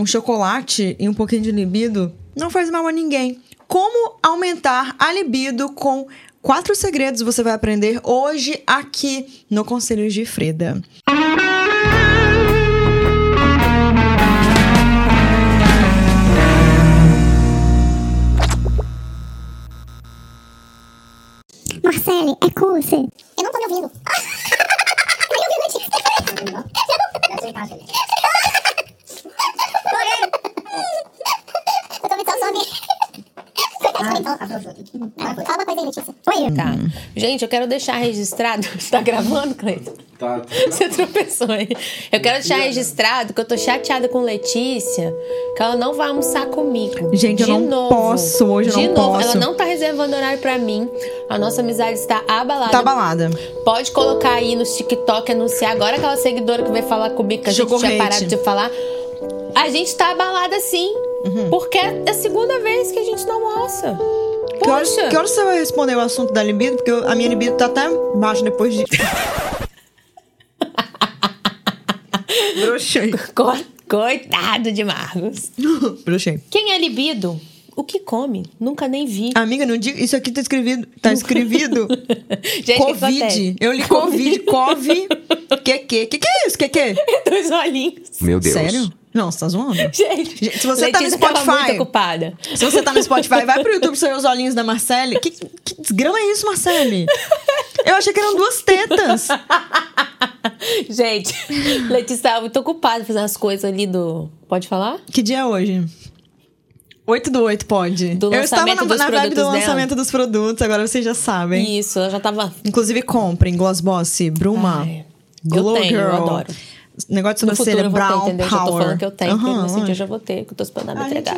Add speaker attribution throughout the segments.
Speaker 1: um chocolate e um pouquinho de libido não faz mal a ninguém. Como aumentar a libido com quatro segredos você vai aprender hoje aqui no Conselhos de Freda.
Speaker 2: Marcele, é com você.
Speaker 3: Eu não tô me ouvindo. Eu ouvi a notícia. Eu tô muito sozinha. Fala uma coisa aí, Letícia. Oi.
Speaker 4: Tá. Gente, eu quero deixar registrado. Você tá gravando, Cleiton?
Speaker 5: Tá.
Speaker 4: Você tropeçou aí. Eu quero deixar registrado que eu tô chateada com Letícia, que ela não vai almoçar comigo.
Speaker 1: Gente, eu
Speaker 4: De
Speaker 1: não
Speaker 4: novo.
Speaker 1: posso, hoje eu
Speaker 4: De
Speaker 1: não
Speaker 4: novo.
Speaker 1: posso.
Speaker 4: Ela não tá reservando horário pra mim. A nossa amizade está abalada.
Speaker 1: Tá abalada.
Speaker 4: Pode colocar aí no TikTok, anunciar. Agora aquela seguidora que veio falar comigo, que a gente tinha parado de falar. A gente tá abalada sim.
Speaker 1: Uhum.
Speaker 4: Porque é a segunda vez que a gente não almoça.
Speaker 1: Que horas,
Speaker 4: Poxa.
Speaker 1: que horas você vai responder o assunto da libido? Porque eu- a minha libido tá até baixa depois de. Broxei.
Speaker 4: Co- Coitado de Marcos.
Speaker 1: Broxei.
Speaker 4: Quem é libido? O que come? Nunca nem vi.
Speaker 1: Amiga, não diga. Isso aqui tá escrevido. Tá escrevido.
Speaker 4: Gente?
Speaker 1: Covid. Eu li Covid. Cove. Que que? Que que é isso? Que que?
Speaker 4: Dois olhinhos.
Speaker 5: Meu Deus.
Speaker 1: Sério? Não, você tá zoando?
Speaker 4: Gente,
Speaker 1: Gente, se você tá no
Speaker 4: Letícia
Speaker 1: Spotify-
Speaker 4: muito ocupada.
Speaker 1: Se você tá no Spotify, vai pro YouTube ver os olhinhos da Marcele. Que, que desgrama é isso, Marcele? Eu achei que eram duas tetas.
Speaker 4: Gente, Letícia tava muito ocupada fazendo as coisas ali do. Pode falar?
Speaker 1: Que dia é hoje? 8 do 8, pode.
Speaker 4: Do
Speaker 1: Eu estava
Speaker 4: lançamento
Speaker 1: na, na vibe do
Speaker 4: produtos dela.
Speaker 1: lançamento dos produtos, agora vocês já sabem.
Speaker 4: Isso, ela já tava.
Speaker 1: Inclusive, comprem Gloss Boss, Bruma,
Speaker 4: Ai,
Speaker 1: Glow
Speaker 4: eu tenho,
Speaker 1: Girl.
Speaker 4: eu adoro.
Speaker 1: Negócio de
Speaker 4: No futuro eu vou ter, entendeu? Já tô
Speaker 1: Power.
Speaker 4: falando que eu tenho, porque
Speaker 1: Aham,
Speaker 4: nesse dia eu já vou ter, que eu tô esperando me entregar.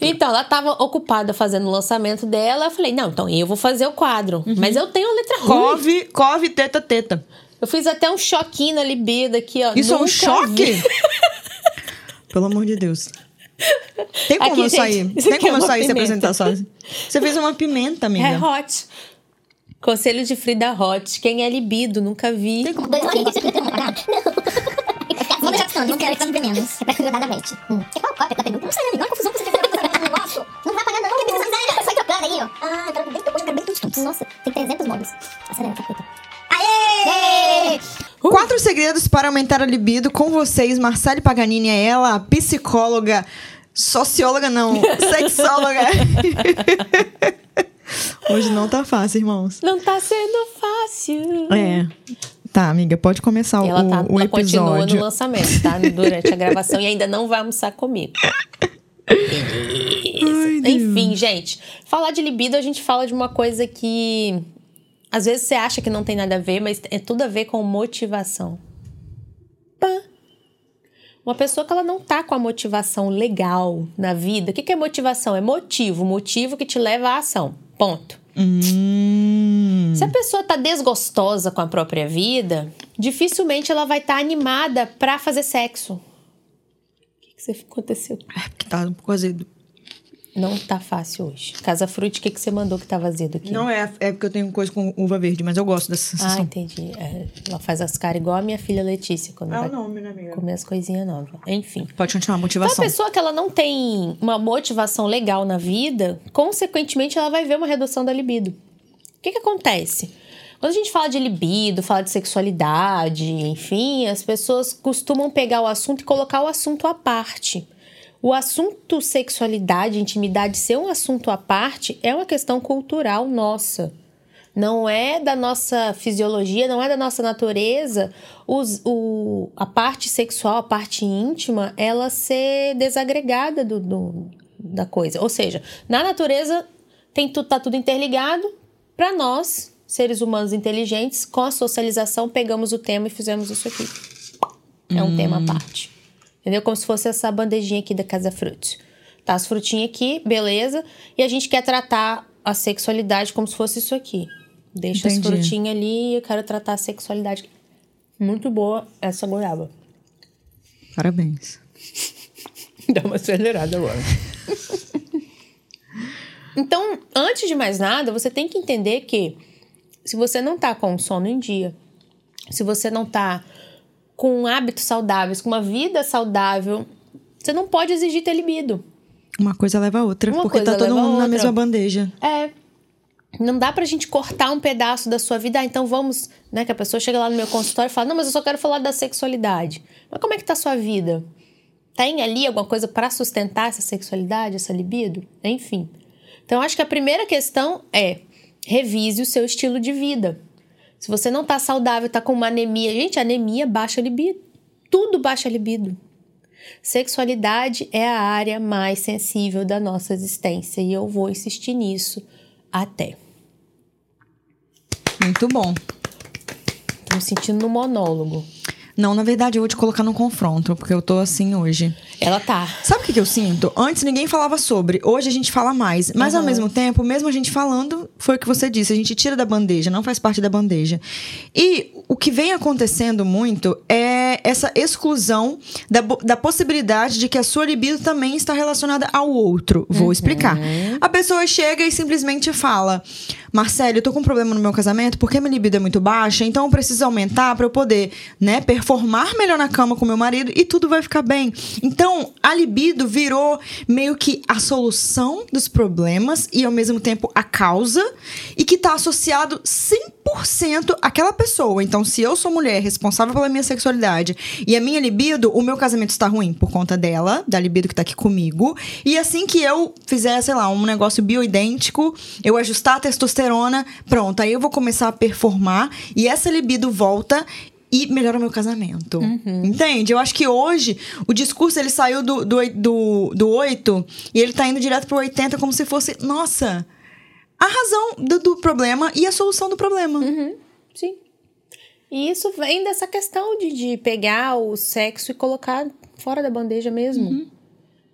Speaker 4: Então, ela tava ocupada fazendo o lançamento dela. Eu falei, não, então eu vou fazer o quadro.
Speaker 1: Uhum.
Speaker 4: Mas eu tenho a letra ruim.
Speaker 1: Cove, cove, teta, teta.
Speaker 4: Eu fiz até um choquinho na libido aqui, ó.
Speaker 1: Isso é um
Speaker 4: Nunca
Speaker 1: choque? Pelo amor de Deus. Tem como
Speaker 4: Aqui,
Speaker 1: eu
Speaker 4: gente,
Speaker 1: sair? Tem
Speaker 4: aqui é
Speaker 1: como eu sair se
Speaker 4: pimenta.
Speaker 1: apresentar sozinha? Você fez uma pimenta, amiga.
Speaker 4: É hot. Conselho de Frida Hot. Quem é libido? Nunca vi.
Speaker 3: Dois deixar ficando, não quero que menos. É pra cuidar da Beth. Hum. Que qual cópia da pergunta? Não sei. Olha a confusão que você fez no negócio. Não vai pagar, não. Não precisa saí trocando aí, ó. Ah, eu quero bem, eu quero bem tudo junto. Nossa, tem 300 modos. Acelera, capeta. Aê!
Speaker 1: Quatro segredos para aumentar a libido com vocês. Marcele Paganini é ela, a psicóloga, socióloga não, sexóloga. Hoje não tá fácil, irmãos.
Speaker 4: Não tá sendo fácil.
Speaker 1: É. Tá, amiga, pode começar
Speaker 4: E
Speaker 1: o,
Speaker 4: ela, tá,
Speaker 1: o
Speaker 4: ela continua no
Speaker 1: episódio.
Speaker 4: lançamento, tá? Durante a gravação e ainda não vai almoçar comigo. Beleza. Enfim, gente, falar de libido, a gente fala de uma coisa que às vezes você acha que não tem nada a ver, mas é tudo a ver com motivação. Pã. Uma pessoa que ela não tá com a motivação legal na vida. O que, que é motivação? É motivo, motivo que te leva à ação. Ponto.
Speaker 1: Hum.
Speaker 4: Se a pessoa tá desgostosa com a própria vida, dificilmente ela vai estar animada pra fazer sexo. O que, que aconteceu?
Speaker 1: É, porque tá um pouco azedo.
Speaker 4: Não tá fácil hoje. Casa Fruit, o que, que você mandou que tá azedo aqui?
Speaker 1: Não é, é porque eu tenho coisa com uva verde, mas eu gosto dessa
Speaker 4: Ah,
Speaker 1: sensação.
Speaker 4: entendi. É, ela faz as caras igual a minha filha Letícia, quando
Speaker 1: É o
Speaker 4: vai
Speaker 1: nome, né, amiga?
Speaker 4: comer as coisinhas novas. Enfim.
Speaker 1: Pode continuar,
Speaker 4: Então, a
Speaker 1: motivação.
Speaker 4: pessoa que ela não tem uma motivação legal na vida, consequentemente, ela vai ver uma redução da libido. O que, que acontece? Quando a gente fala de libido, fala de sexualidade, enfim, as pessoas costumam pegar o assunto e colocar o assunto à parte. O assunto sexualidade, intimidade ser um assunto à parte é uma questão cultural nossa. Não é da nossa fisiologia, não é da nossa natureza os- o, a parte sexual, a parte íntima, ela ser desagregada do, do- da coisa. Ou seja, na natureza tem tudo, tá tudo interligado. Para nós, seres humanos inteligentes, com a socialização, pegamos o tema e fizemos isso aqui. É um tema à parte. Entendeu? Como se fosse essa bandejinha aqui da Casa Frutos. Tá as frutinhas aqui, beleza. E a gente quer tratar a sexualidade como se fosse isso aqui. Deixa as
Speaker 1: Entendi.
Speaker 4: frutinhas ali e eu quero tratar a sexualidade. Muito boa essa goiaba.
Speaker 1: Parabéns.
Speaker 4: Dá uma acelerada agora. então, antes de mais nada, você tem que entender que se você não tá com o sono em dia, se você não tá com hábitos saudáveis, com uma vida saudável, você não pode exigir ter libido.
Speaker 1: Uma coisa leva a outra,
Speaker 4: Uma
Speaker 1: porque tá todo mundo na mesma bandeja.
Speaker 4: É. Não dá pra gente cortar um pedaço da sua vida. Ah, então vamos, né? Que a pessoa chega lá no meu consultório e fala: Não, mas eu só quero falar da sexualidade. Mas como é que tá a sua vida? Tem ali alguma coisa pra sustentar essa sexualidade, essa libido? Enfim. Então, acho que a primeira questão é revise o seu estilo de vida. Se você não tá saudável, tá com uma anemia. Gente, anemia baixa libido. Tudo baixa a libido. Sexualidade é a área mais sensível da nossa existência e eu vou insistir nisso até.
Speaker 1: Muito bom.
Speaker 4: Tô me sentindo no monólogo.
Speaker 1: Não, na verdade, eu vou te colocar no confronto, porque eu tô assim hoje.
Speaker 4: Ela tá.
Speaker 1: Sabe o que, que eu sinto? Antes ninguém falava sobre, hoje a gente fala mais. Mas ao mesmo tempo, mesmo a gente falando, foi o que você disse, a gente tira da bandeja, não faz parte da bandeja. E o que vem acontecendo muito é essa exclusão da, da possibilidade de que a sua libido também está relacionada ao outro. Vou explicar. A pessoa chega e simplesmente fala: Marcelo, eu tô com um problema no meu casamento porque minha libido é muito baixa, então eu preciso aumentar para eu poder, né, performar melhor na cama com meu marido e tudo vai ficar bem. Então, a libido virou meio que a solução dos problemas e ao mesmo tempo a causa e que tá associado 100% àquela pessoa. Então, se eu sou mulher responsável pela minha sexualidade e a minha libido, o meu casamento está ruim por conta dela, da libido que tá aqui comigo. E assim que eu fizer, sei lá, um negócio bioidêntico, eu ajustar a testosterona, pronto, aí eu vou começar a performar e essa libido volta e melhora o meu casamento. Entende? Eu acho que hoje o discurso ele saiu do, do, do, do 8 e ele tá indo direto pro 80 como se fosse, nossa, a razão do, do problema e a solução do problema.
Speaker 4: Sim. E isso vem dessa questão de, de pegar o sexo e colocar fora da bandeja mesmo.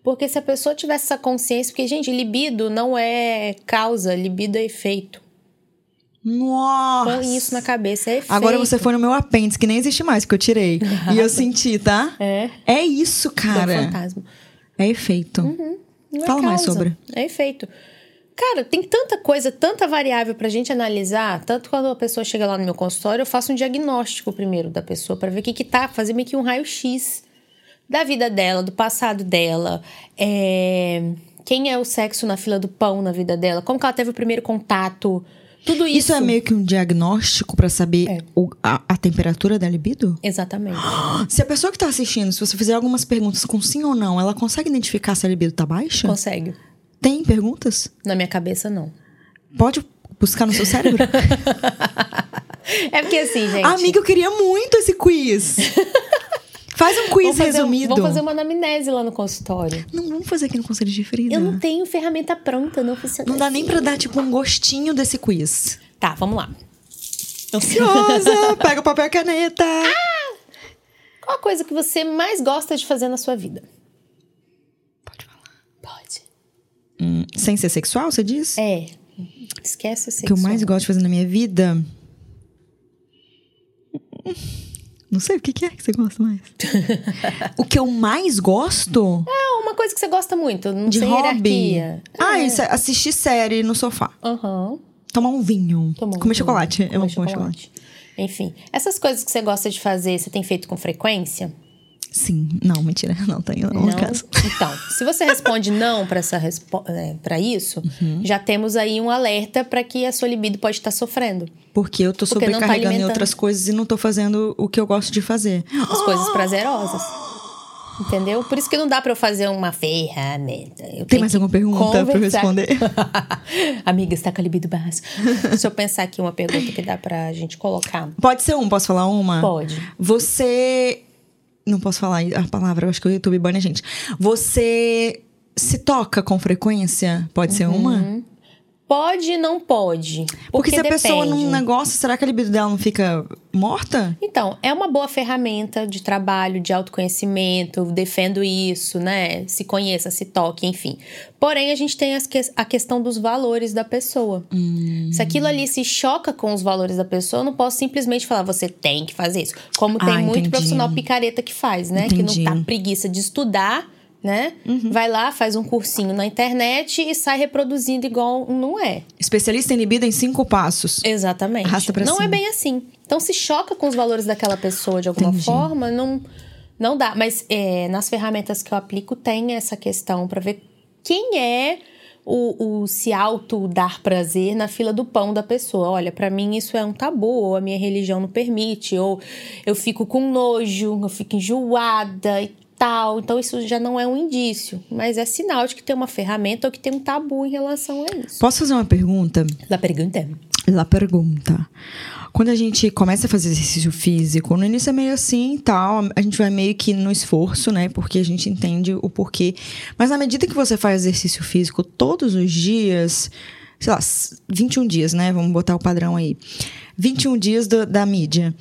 Speaker 4: Porque se a pessoa tivesse essa consciência, porque, gente, libido não é causa, libido é efeito.
Speaker 1: Nossa!
Speaker 4: Põe isso na cabeça, é efeito.
Speaker 1: Agora você foi no meu apêndice, que nem existe mais, que eu tirei. e eu senti, tá?
Speaker 4: É.
Speaker 1: É isso, cara.
Speaker 4: fantasma.
Speaker 1: É efeito.
Speaker 4: Não é
Speaker 1: Fala mais
Speaker 4: causa,
Speaker 1: sobre.
Speaker 4: É efeito. Cara, tem tanta coisa, tanta variável pra gente analisar. Tanto quando a pessoa chega lá no meu consultório, eu faço um diagnóstico primeiro da pessoa pra ver o que que tá, fazer meio que um raio-x da vida dela, do passado dela, é, quem é o sexo na fila do pão na vida dela, como que ela teve o primeiro contato, tudo isso.
Speaker 1: Isso é meio que um diagnóstico pra saber
Speaker 4: É.
Speaker 1: o- a, a temperatura da libido?
Speaker 4: Exatamente.
Speaker 1: Se a pessoa que tá assistindo, se você fizer algumas perguntas com sim ou não, ela consegue identificar se a libido tá baixa?
Speaker 4: Consegue.
Speaker 1: Tem perguntas?
Speaker 4: Na minha cabeça, não.
Speaker 1: Pode buscar no seu cérebro?
Speaker 4: É porque assim, gente.
Speaker 1: Amiga, eu queria muito esse quiz. Faz um quiz
Speaker 4: vamos fazer, um-
Speaker 1: resumido.
Speaker 4: vamos fazer uma anamnese lá no consultório.
Speaker 1: Não, vamos fazer aqui no Conselho de Frida.
Speaker 4: Eu não tenho ferramenta pronta, não funciona.
Speaker 1: Não dá nem
Speaker 4: assim.
Speaker 1: pra dar, tipo, um gostinho desse quiz.
Speaker 4: Tá, vamos lá.
Speaker 1: Ansiosa! Pega o papel e a caneta.
Speaker 4: Qual a coisa que você mais gosta de fazer na sua vida?
Speaker 1: Pode falar.
Speaker 4: Pode.
Speaker 1: Hum, sem ser sexual, você diz?
Speaker 4: É. Esquece o
Speaker 1: O que eu mais gosto de fazer na minha vida. Não sei o que que é que você gosta mais. o que eu mais gosto
Speaker 4: É uma coisa que você gosta muito, não
Speaker 1: de hobby.
Speaker 4: hierarquia.
Speaker 1: Ah,
Speaker 4: É.
Speaker 1: isso é assistir série no sofá.
Speaker 4: Aham.
Speaker 1: Tomar um vinho.
Speaker 4: Tomar um
Speaker 1: comer
Speaker 4: vinho,
Speaker 1: chocolate. Eu
Speaker 4: comer
Speaker 1: amo comer chocolate.
Speaker 4: Enfim, essas coisas que você gosta de fazer, você tem feito com frequência?
Speaker 1: Sim. Não, mentira. Não tenho, não, no caso.
Speaker 4: Então, se você responde não para essa respo- é, pra isso,
Speaker 1: Uhum.
Speaker 4: já temos aí um alerta para que a sua libido pode estar sofrendo.
Speaker 1: Porque eu tô
Speaker 4: Porque tá
Speaker 1: sobrecarregando em
Speaker 4: alimentando.
Speaker 1: outras coisas e não tô fazendo o que eu gosto de fazer.
Speaker 4: As coisas prazerosas. Entendeu? Por isso que não dá pra eu fazer uma ferramenta. Eu
Speaker 1: Tem mais alguma pergunta pra eu
Speaker 4: conversar.
Speaker 1: responder?
Speaker 4: Amiga, está com a libido baixa. Deixa eu pensar aqui uma pergunta que dá pra gente colocar.
Speaker 1: Pode ser um, posso falar uma?
Speaker 4: Pode.
Speaker 1: Você. Não posso falar a palavra, eu acho que o YouTube bane a gente. Você se toca com frequência? Pode ser
Speaker 4: Uhum.
Speaker 1: uma?
Speaker 4: Pode e não pode.
Speaker 1: Porque,
Speaker 4: Porque,
Speaker 1: se a pessoa num negócio, será que a libido dela não fica morta?
Speaker 4: Então, é uma boa ferramenta de trabalho, de autoconhecimento, defendo isso, né? Se conheça, se toque, enfim. Porém, a gente tem que- a questão dos valores da pessoa.
Speaker 1: Hum.
Speaker 4: Se aquilo ali se choca com os valores da pessoa, eu não posso simplesmente falar, você tem que fazer isso. Como tem
Speaker 1: Ah,
Speaker 4: muito profissional picareta que faz, né? Que
Speaker 1: Entendi.
Speaker 4: não tá preguiça de estudar, né?
Speaker 1: Uhum.
Speaker 4: Vai lá, faz um cursinho na internet e sai reproduzindo igual não é.
Speaker 1: Especialista em libido em cinco passos.
Speaker 4: Exatamente.
Speaker 1: Arrasta pra
Speaker 4: não
Speaker 1: cima.
Speaker 4: é bem assim. Então, se choca com os valores daquela pessoa de alguma
Speaker 1: Entendi.
Speaker 4: forma, não, não dá. Mas é, nas ferramentas que eu aplico, tem essa questão para ver quem é o, o se auto dar prazer na fila do pão da pessoa. Olha, para mim isso é um tabu, ou a minha religião não permite, ou eu fico com nojo, eu fico enjoada e tal. Então, isso já não é um indício, mas é sinal de que tem uma ferramenta ou que tem um tabu em relação a isso.
Speaker 1: Posso fazer uma pergunta?
Speaker 4: La pergunta.
Speaker 1: La pergunta. Quando a gente começa a fazer exercício físico, no início é meio assim e tal, a gente vai meio que no esforço, né? Porque a gente entende o porquê. Mas na medida que você faz exercício físico todos os dias, sei lá, 21 dias, né? Vamos botar o padrão aí. 21 dias do- da mídia.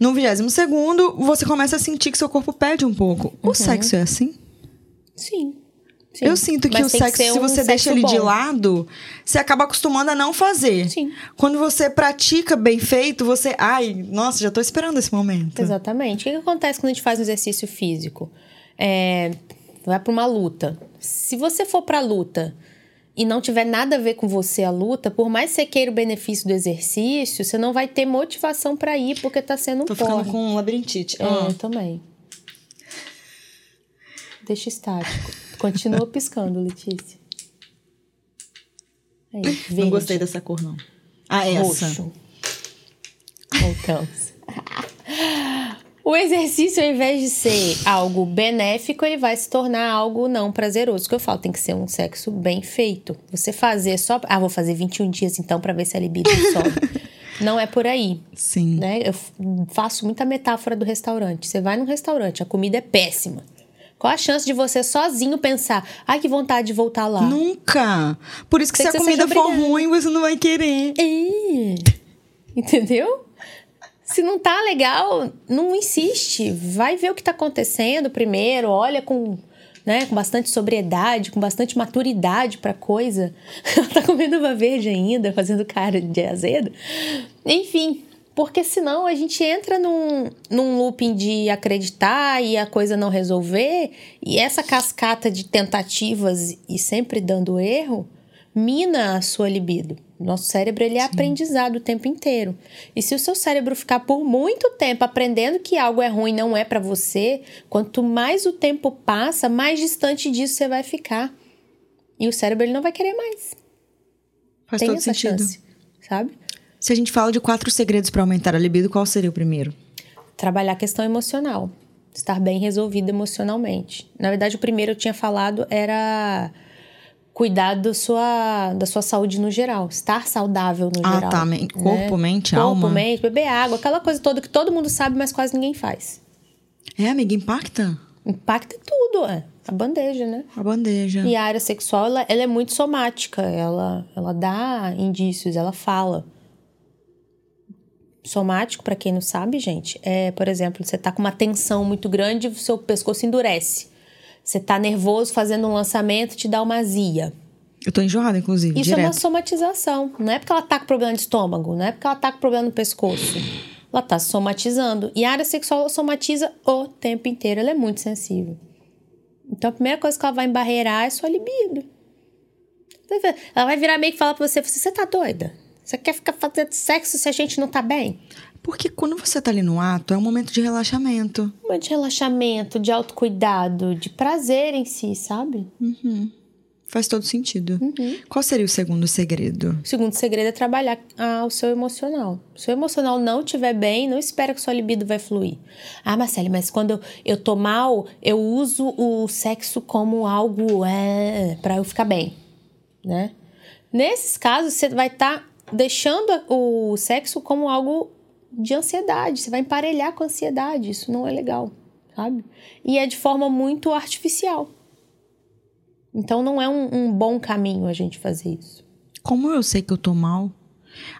Speaker 1: No 22 segundo, você começa a sentir que seu corpo pede um pouco. O sexo é assim?
Speaker 4: Sim. Sim.
Speaker 1: Eu sinto que
Speaker 4: Mas
Speaker 1: o sexo, se
Speaker 4: um
Speaker 1: você deixa ele de
Speaker 4: bom.
Speaker 1: lado, você acaba acostumando a não fazer.
Speaker 4: Sim.
Speaker 1: Quando você pratica bem feito, você. Ai, nossa, já tô esperando esse momento.
Speaker 4: Exatamente. O que, que acontece quando a gente faz um exercício físico? É, vai para uma luta. Se você for para luta e não tiver nada a ver com você a luta, por mais que você queira o benefício do exercício, você não vai ter motivação para ir porque tá sendo um
Speaker 1: Tô ficando
Speaker 4: porre.
Speaker 1: com labirintite.
Speaker 4: É,
Speaker 1: Ah.
Speaker 4: eu também. Deixa estático. Continua piscando, Letícia. Aí,
Speaker 1: Não gostei dessa cor, não. Ah, essa.
Speaker 4: roxo. Voltamos. O exercício, ao invés de ser algo benéfico, ele vai se tornar algo não prazeroso. O que eu falo, tem que ser um sexo bem feito. Você fazer só. Ah, vou fazer 21 dias então pra ver se a libido sobe. não é por aí.
Speaker 1: Sim.
Speaker 4: Né? Eu faço muita metáfora do restaurante. Você vai num restaurante, a comida é péssima. Qual a chance de você sozinho pensar, ai, que vontade de voltar lá?
Speaker 1: Nunca. Por isso que
Speaker 4: Tem
Speaker 1: se a
Speaker 4: que
Speaker 1: comida for ruim, você não vai querer.
Speaker 4: É. Entendeu? Se não tá legal, não insiste. Vai ver o que tá acontecendo primeiro, olha com, né, com bastante sobriedade, com bastante maturidade pra coisa. Ela tá comendo uva verde ainda, fazendo cara de azedo. Enfim, porque senão a gente entra num, num looping de acreditar e a coisa não resolver, e essa cascata de tentativas e sempre dando erro mina a sua libido. Nosso cérebro ele é aprendizado o tempo inteiro. E se o seu cérebro ficar por muito tempo aprendendo que algo é ruim não é pra você, quanto mais o tempo passa, mais distante disso você vai ficar. E o cérebro ele não vai querer mais.
Speaker 1: Faz
Speaker 4: Tem
Speaker 1: todo
Speaker 4: essa
Speaker 1: sentido.
Speaker 4: chance, sabe?
Speaker 1: Se a gente fala de quatro segredos pra aumentar a libido, qual seria o primeiro?
Speaker 4: Trabalhar a questão emocional. Estar bem resolvido emocionalmente. Na verdade, o primeiro eu tinha falado era cuidar da sua, da sua saúde no geral. Estar saudável no
Speaker 1: Ah,
Speaker 4: geral.
Speaker 1: tá. Men- corpo, mente, alma.
Speaker 4: Corpo, mente, beber água. Aquela coisa toda que todo mundo sabe, mas quase ninguém faz.
Speaker 1: É, amiga, impacta
Speaker 4: Impacta tudo, é. A bandeja, né?
Speaker 1: a bandeja.
Speaker 4: E a área sexual, ela, ela é muito somática. Ela, ela dá indícios, ela fala. Somático, pra quem não sabe, gente, é, por exemplo, você tá com uma tensão muito grande, o seu pescoço endurece. Você tá nervoso fazendo um lançamento, te dá uma azia.
Speaker 1: Eu tô enjoada, inclusive,
Speaker 4: Isso é uma
Speaker 1: direto.
Speaker 4: somatização. Não é porque ela tá com problema de estômago, não é porque ela tá com problema no pescoço. Ela tá somatizando. E a área sexual somatiza o tempo inteiro. Ela é muito sensível. Então a primeira coisa que ela vai embarreirar é sua libido. Ela vai virar meio que falar pra você: você tá doida? Você quer ficar fazendo sexo se a gente não tá bem?
Speaker 1: Porque quando você tá ali no ato, é um momento de relaxamento.
Speaker 4: Um momento de relaxamento, de autocuidado, de prazer em si, sabe?
Speaker 1: Faz todo sentido.
Speaker 4: Uhum.
Speaker 1: Qual seria o segundo segredo?
Speaker 4: O segundo segredo é trabalhar ah, o seu emocional. Se o seu emocional não estiver bem, não espera que sua libido vai fluir. Ah, Marcele, mas quando eu, eu tô mal, eu uso o sexo como algo é, para eu ficar bem, né? Nesses casos, você vai estar deixando a- o sexo como algo de ansiedade. Você vai emparelhar com ansiedade. Isso não é legal, sabe? E é de forma muito artificial. Então, não é um- um bom caminho a gente fazer isso.
Speaker 1: Como eu sei que eu tô mal?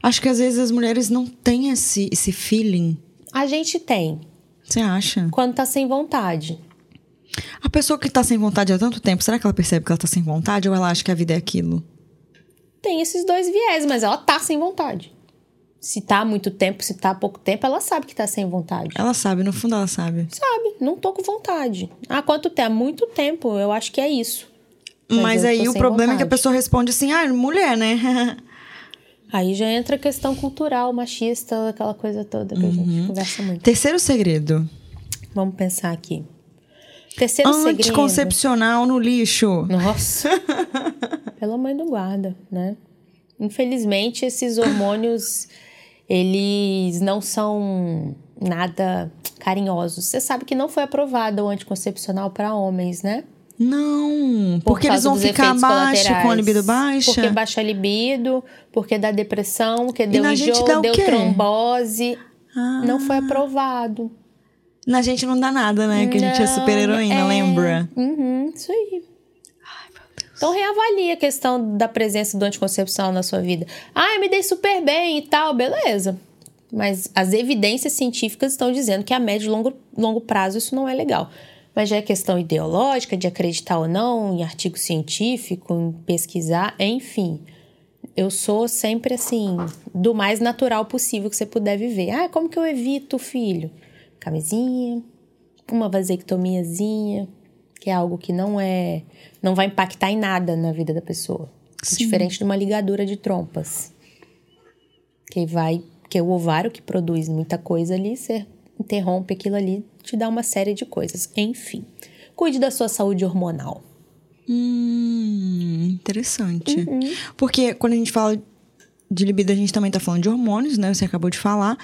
Speaker 1: Acho que às vezes as mulheres não têm esse, esse feeling.
Speaker 4: A gente tem,
Speaker 1: Você acha?
Speaker 4: quando tá sem vontade.
Speaker 1: A pessoa que tá sem vontade há tanto tempo, será que ela percebe que ela tá sem vontade ou ela acha que a vida é aquilo?
Speaker 4: Tem esses dois viés, mas ela tá sem vontade. Se tá há muito tempo, se tá há pouco tempo, ela sabe que tá sem vontade.
Speaker 1: Ela sabe, no fundo ela sabe.
Speaker 4: Sabe, não tô com vontade. Há quanto tempo? Há muito tempo, eu acho que é isso.
Speaker 1: Mas,
Speaker 4: Mas
Speaker 1: aí o problema é que a
Speaker 4: vontade.
Speaker 1: pessoa responde assim: ah, mulher, né?
Speaker 4: Aí já entra a questão cultural, machista, aquela coisa toda que a
Speaker 1: Uhum.
Speaker 4: gente conversa muito.
Speaker 1: Terceiro segredo:
Speaker 4: Vamos pensar aqui. Terceiro segredo.
Speaker 1: anticoncepcional no lixo.
Speaker 4: Nossa. Pela mãe do guarda, né? Infelizmente, esses hormônios, eles não são nada carinhosos. Você sabe que não foi aprovado o anticoncepcional para homens, né?
Speaker 1: Não,
Speaker 4: Por
Speaker 1: porque eles vão ficar baixo com a libido baixa.
Speaker 4: Porque baixa a libido, porque dá depressão, que deu
Speaker 1: na gente
Speaker 4: enjoo, deu trombose.
Speaker 1: Ah.
Speaker 4: Não foi aprovado.
Speaker 1: Na gente não dá nada, né? Que a gente é
Speaker 4: Não,
Speaker 1: super heroína,
Speaker 4: é.
Speaker 1: lembra?
Speaker 4: Uhum, isso aí. Então reavalie a questão da presença do anticoncepcional na sua vida. Ah, eu me dei super bem e tal, beleza. Mas as evidências científicas estão dizendo que a médio e longo, longo prazo isso não é legal. Mas já é questão ideológica, de acreditar ou não em artigo científico, em pesquisar, enfim. Eu sou sempre assim, do mais natural possível que você puder viver. Ah, como que eu evito, filho? Camisinha, uma vasectomiazinha, que é algo que não é, não vai impactar em nada na vida da pessoa. Diferente de uma ligadura de trompas. Que vai, que é o ovário que produz muita coisa ali, você interrompe aquilo ali, te dá uma série de coisas. Enfim, cuide da sua saúde hormonal.
Speaker 1: Hum, interessante.
Speaker 4: Uhum.
Speaker 1: Porque quando a gente fala de libido, a gente também tá falando de hormônios, né? Você acabou de falar.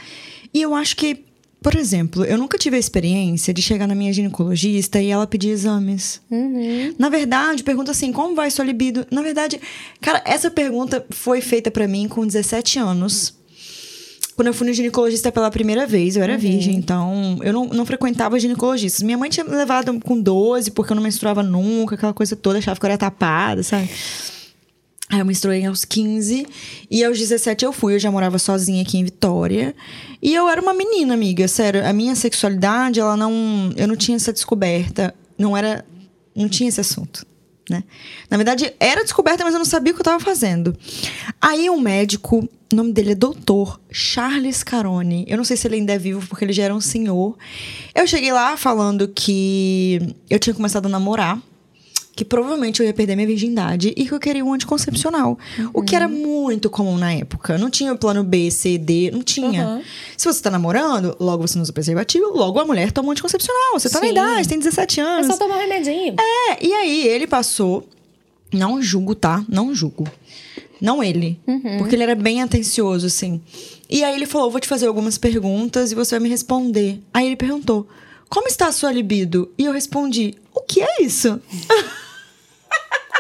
Speaker 1: E eu acho que, por exemplo, eu nunca tive a experiência de chegar na minha ginecologista e ela pedir exames.
Speaker 4: Uhum.
Speaker 1: Na verdade, pergunta assim: como vai sua libido? Na verdade, cara, essa pergunta foi feita pra mim com 17 anos. Quando eu fui no ginecologista pela primeira vez, eu era virgem, então eu não, não frequentava ginecologistas. Minha mãe tinha me levado com 12, porque eu não menstruava nunca, aquela coisa toda, achava que eu era tapada, sabe? Aí eu menstruei aos 15 e aos 17 eu fui. Eu já morava sozinha aqui em Vitória. E eu era uma menina, amiga, sério. A minha sexualidade, ela não. Eu não tinha essa descoberta. Não era. Não tinha esse assunto. Né? Na verdade, era descoberta, mas eu não sabia o que eu tava fazendo. Aí um médico, o nome dele é doutor Charles Carone. Eu não sei se ele ainda é vivo, porque ele já era um senhor. Eu cheguei lá falando que eu tinha começado a namorar que provavelmente eu ia perder minha virgindade e que eu queria um anticoncepcional. O que era muito comum na época. Não tinha o plano B, C, D, não tinha.
Speaker 4: Uhum.
Speaker 1: Se você tá namorando, logo você não usa preservativo, logo a mulher toma um anticoncepcional. Você tá na
Speaker 4: Sim.
Speaker 1: idade, tem 17
Speaker 4: É
Speaker 1: anos.
Speaker 4: só tomar um remedinho.
Speaker 1: É, e aí ele passou. Não julgo, tá? Não julgo. Não ele. Porque ele era bem atencioso, assim. E aí ele falou: vou te fazer algumas perguntas e você vai me responder. Aí ele perguntou: como está a sua libido? E eu respondi: o que é isso?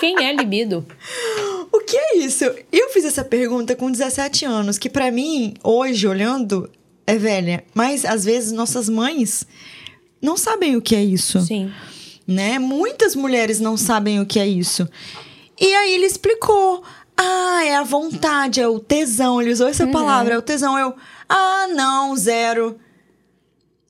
Speaker 4: Quem é libido?
Speaker 1: O que é isso? Eu fiz essa pergunta com 17 anos, que pra mim, hoje, olhando, é velha. Mas às vezes nossas mães não sabem o que é isso.
Speaker 4: Sim.
Speaker 1: Né? Muitas mulheres não sabem o que é isso. E aí ele explicou. Ah, é a vontade, é o tesão. Ele usou essa palavra, é o tesão. Eu, ah, não, zero.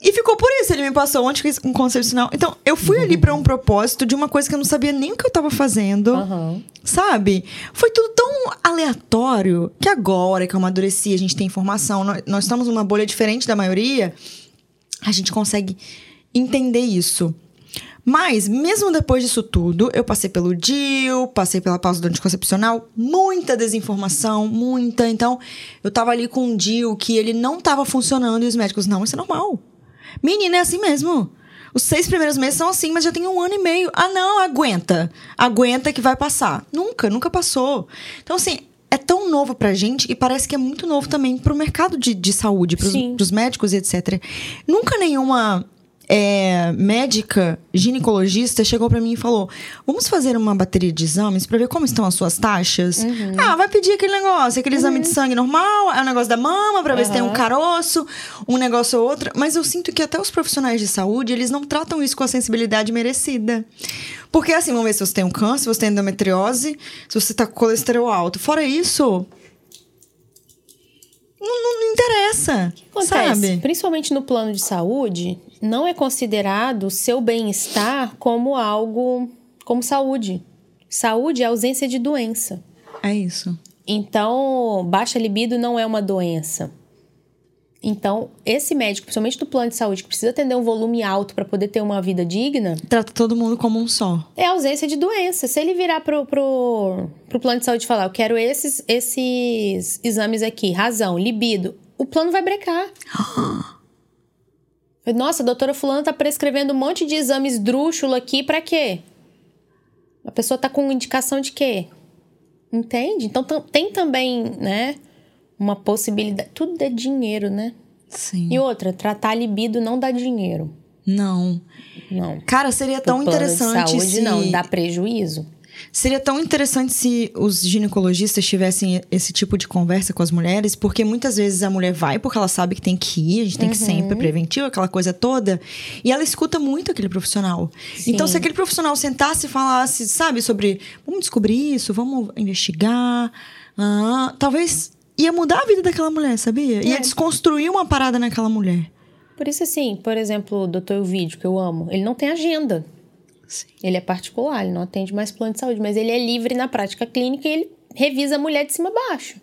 Speaker 1: E ficou por isso, ele me passou um anticoncepcional. Então, eu fui ali pra um propósito de uma coisa que eu não sabia nem o que eu tava fazendo.
Speaker 4: Aham.
Speaker 1: Sabe? Foi tudo tão aleatório que agora que eu amadureci, a gente tem informação, nós, nós estamos numa bolha diferente da maioria, a gente consegue entender isso. Mas, mesmo depois disso tudo, eu passei pelo DIU, passei pela pausa do anticoncepcional, muita desinformação, muita. Então, eu tava ali com um DIU que ele não tava funcionando e os médicos, não, isso é normal. Menina, é assim mesmo. Os seis primeiros meses são assim, mas já tem um ano e meio. Ah, não, aguenta. Aguenta que vai passar. Nunca, nunca passou. Então, assim, é tão novo pra gente e parece que é muito novo também pro mercado de, de saúde, pros,
Speaker 4: Sim.
Speaker 1: pros médicos e etc. Nunca nenhuma é, médica, ginecologista, chegou pra mim e falou: Vamos fazer uma bateria de exames pra ver como estão as suas taxas? Ah, vai pedir aquele negócio, aquele exame de sangue normal, é o negócio da mama, pra ver se tem um caroço, um negócio ou outro. Mas eu sinto que até os profissionais de saúde, eles não tratam isso com a sensibilidade merecida. Porque assim, vamos ver se você tem um câncer, se você tem endometriose, se você tá com colesterol alto. Fora isso. Não, não- não interessa.
Speaker 4: Acontece,
Speaker 1: Sabe?
Speaker 4: principalmente no plano de saúde, não é considerado o seu bem-estar como algo como saúde. Saúde é ausência de doença.
Speaker 1: É isso.
Speaker 4: Então, baixa libido não é uma doença. Então, esse médico, principalmente do plano de saúde, que precisa atender um volume alto para poder ter uma vida digna,
Speaker 1: Trata todo mundo como um só.
Speaker 4: é ausência de doença. Se ele virar pro, pro, pro plano de saúde e falar, eu quero esses, esses exames aqui, razão, libido, o plano vai brecar. Nossa, a doutora fulana tá prescrevendo um monte de exames drúxulo aqui, pra quê? A pessoa tá com indicação de quê? Entende? Então tem também, né, uma possibilidade. Tudo é dinheiro, né?
Speaker 1: Sim.
Speaker 4: E outra, tratar libido não dá dinheiro.
Speaker 1: Não.
Speaker 4: Não.
Speaker 1: Cara, seria
Speaker 4: Pro
Speaker 1: tão interessante
Speaker 4: saúde,
Speaker 1: se...
Speaker 4: não, dá prejuízo.
Speaker 1: Seria tão interessante se os ginecologistas tivessem esse tipo de conversa com as mulheres, porque muitas vezes a mulher vai porque ela sabe que tem que ir, a gente tem que
Speaker 4: Uhum.
Speaker 1: sempre preventivo, aquela coisa toda, e ela escuta muito aquele profissional.
Speaker 4: Sim.
Speaker 1: Então, se aquele profissional sentasse e falasse, sabe, sobre vamos descobrir isso, vamos investigar, ah, talvez ia mudar a vida daquela mulher, sabia? Ia
Speaker 4: É.
Speaker 1: desconstruir uma parada naquela mulher.
Speaker 4: Por isso, assim, por exemplo, o doutor Ovidio, que eu amo, ele não tem agenda.
Speaker 1: Sim.
Speaker 4: Ele é particular, ele não atende mais plano de saúde, mas ele é livre na prática clínica e ele revisa a mulher de cima a baixo.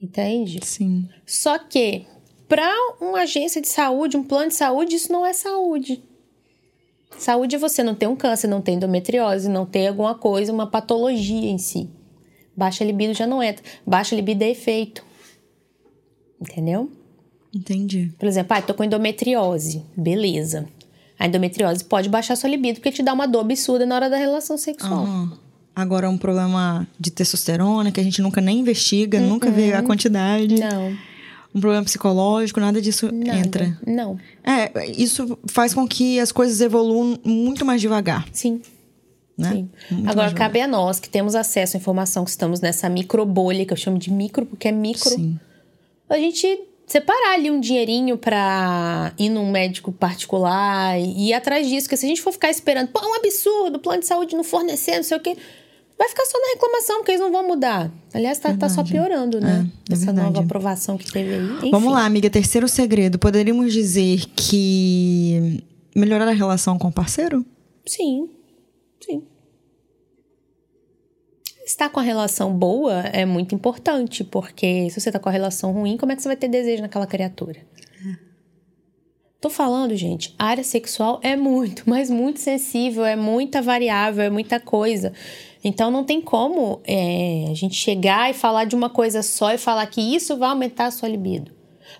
Speaker 4: Entende?
Speaker 1: Sim.
Speaker 4: Só que, para uma agência de saúde, um plano de saúde, isso não é saúde. Saúde é você não ter um câncer, não ter endometriose, não ter alguma coisa, uma patologia em si. Baixa libido já não entra. Baixa libido é efeito. Entendeu?
Speaker 1: Entendi.
Speaker 4: Por exemplo, ah, tô com endometriose. Beleza. A endometriose pode baixar sua libido porque te dá uma dor absurda na hora da relação sexual.
Speaker 1: Aham. Agora, um problema de testosterona que a gente nunca nem investiga, nunca vê a quantidade.
Speaker 4: Uhum. Não,
Speaker 1: Um problema psicológico, nada disso
Speaker 4: nada.
Speaker 1: entra.
Speaker 4: Não.
Speaker 1: É, isso faz com que as coisas evoluam muito mais devagar,
Speaker 4: Sim.
Speaker 1: Né?
Speaker 4: Agora, cabe a nós que temos acesso à informação, que estamos nessa microbolha, que eu chamo de micro, porque é micro,
Speaker 1: Sim.
Speaker 4: a gente separar ali um dinheirinho pra ir num médico particular e ir atrás disso. Porque se a gente for ficar esperando, pô, é um absurdo, o plano de saúde não fornecer, não sei o quê, vai ficar só na reclamação, porque eles não vão mudar. Aliás, tá, tá só piorando, né?
Speaker 1: É, é
Speaker 4: Essa
Speaker 1: verdade.
Speaker 4: nova aprovação que teve aí. Enfim.
Speaker 1: Vamos lá, amiga. Terceiro segredo. Poderíamos dizer que melhorar a relação com o parceiro?
Speaker 4: Sim, sim. Estar com a relação boa é muito importante, porque se você tá com a relação ruim, como é que você vai ter desejo naquela criatura? Tô falando, gente, a área sexual é muito, mas muito sensível, é muita variável, é muita coisa. Então não tem como é, a gente chegar e falar de uma coisa só e falar que isso vai aumentar a sua libido.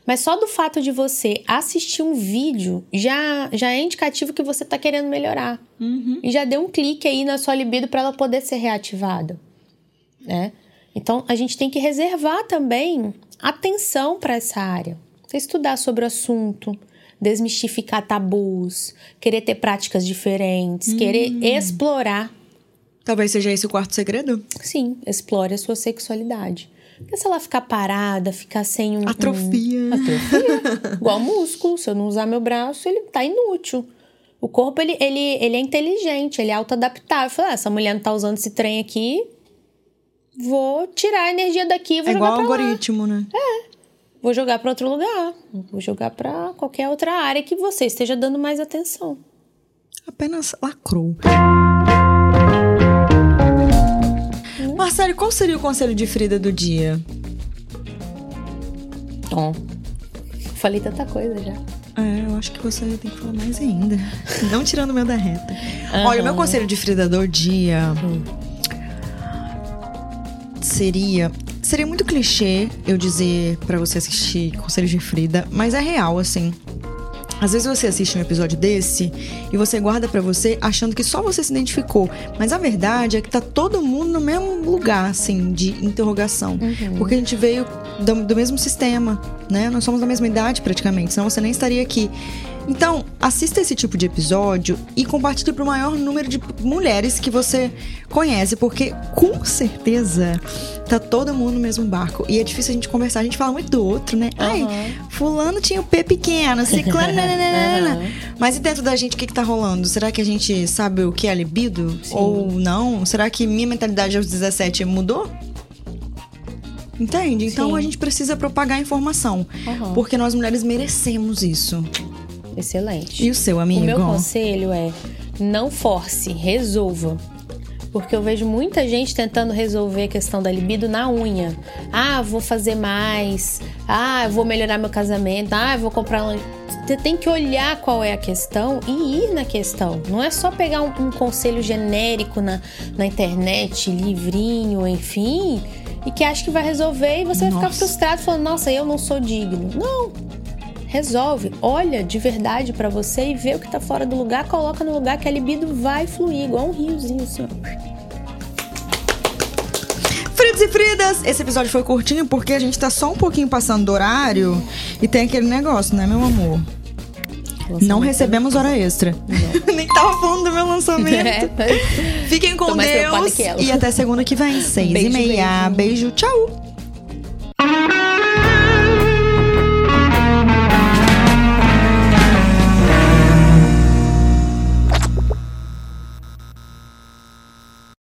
Speaker 4: Mas só do fato de você assistir um vídeo já, já é indicativo que você tá querendo melhorar. E já deu um clique aí na sua libido para ela poder ser reativada. Né? Então a gente tem que reservar também atenção para essa área. Você estudar sobre o assunto, desmistificar tabus, querer ter práticas diferentes, querer explorar.
Speaker 1: Talvez seja esse o quarto segredo?
Speaker 4: Sim, explore a sua sexualidade. Porque se ela ficar parada, ficar sem um. um-
Speaker 1: Atrofia.
Speaker 4: Atrofia. Igual músculo. Se eu não usar meu braço, ele tá inútil. O corpo, ele, ele, ele é inteligente, ele é autoadaptável. Fala, ah, essa mulher não tá usando esse trem aqui, vou tirar a energia daqui e vou
Speaker 1: É
Speaker 4: jogar
Speaker 1: igual
Speaker 4: pra lá.
Speaker 1: algoritmo, né?
Speaker 4: Vou jogar pra outro lugar. Vou jogar pra qualquer outra área que você esteja dando mais atenção.
Speaker 1: Apenas lacrou. Marcelo, qual seria o conselho de Frida do dia?
Speaker 4: Tom. Falei tanta coisa já.
Speaker 1: É, eu acho que você tem que falar mais ainda. Não tirando o meu da reta. Olha, o meu conselho de Frida do dia seria. Seria muito clichê eu dizer pra você assistir Conselhos de Frida, mas é real, assim. Às vezes você assiste um episódio desse e você guarda pra você achando que só você se identificou, mas a verdade é que tá todo mundo no mesmo lugar, assim, de interrogação. Porque a gente veio do, do mesmo sistema, né? Nós somos da mesma idade praticamente, senão você nem estaria aqui. Então, assista esse tipo de episódio e compartilhe para o maior número de mulheres que você conhece, porque com certeza tá todo mundo no mesmo barco. E é difícil a gente conversar, a gente fala muito do outro, né? Ai, fulano tinha o P pequeno, ciclano, nananana. Mas e dentro da gente, o que, que tá rolando? Será que a gente sabe o que é libido? Ou não? Será que minha mentalidade aos 17 mudou? Entende? Então
Speaker 4: Sim.
Speaker 1: a gente precisa propagar a informação.
Speaker 4: Aham.
Speaker 1: Porque nós mulheres merecemos isso.
Speaker 4: Excelente.
Speaker 1: E o seu,
Speaker 4: O
Speaker 1: amigo?
Speaker 4: meu conselho é não force, resolva. Porque eu vejo muita gente tentando resolver a questão da libido na unha. Ah, vou fazer mais. Ah, vou melhorar meu casamento. Ah, vou comprar um. Você tem que olhar qual é a questão e ir na questão. Não é só pegar um, um conselho genérico na, na internet, livrinho, enfim, e que acha que vai resolver e você vai ficar
Speaker 1: Nossa.
Speaker 4: frustrado falando, nossa, eu não sou digno. Não. Resolve, olha de verdade pra você e vê o que tá fora do lugar, coloca no lugar que a libido vai fluir, igual um riozinho assim, ó.
Speaker 1: Fridos e Fridas, esse episódio foi curtinho porque a gente tá só um pouquinho passando do horário e tem aquele negócio, né, meu amor? Não recebemos hora extra. Nem tava falando do meu lançamento. Fiquem com
Speaker 4: Tô
Speaker 1: Deus e até segunda que vem, seis e
Speaker 4: Beijo,
Speaker 1: meia.
Speaker 4: beijo.
Speaker 1: beijo tchau!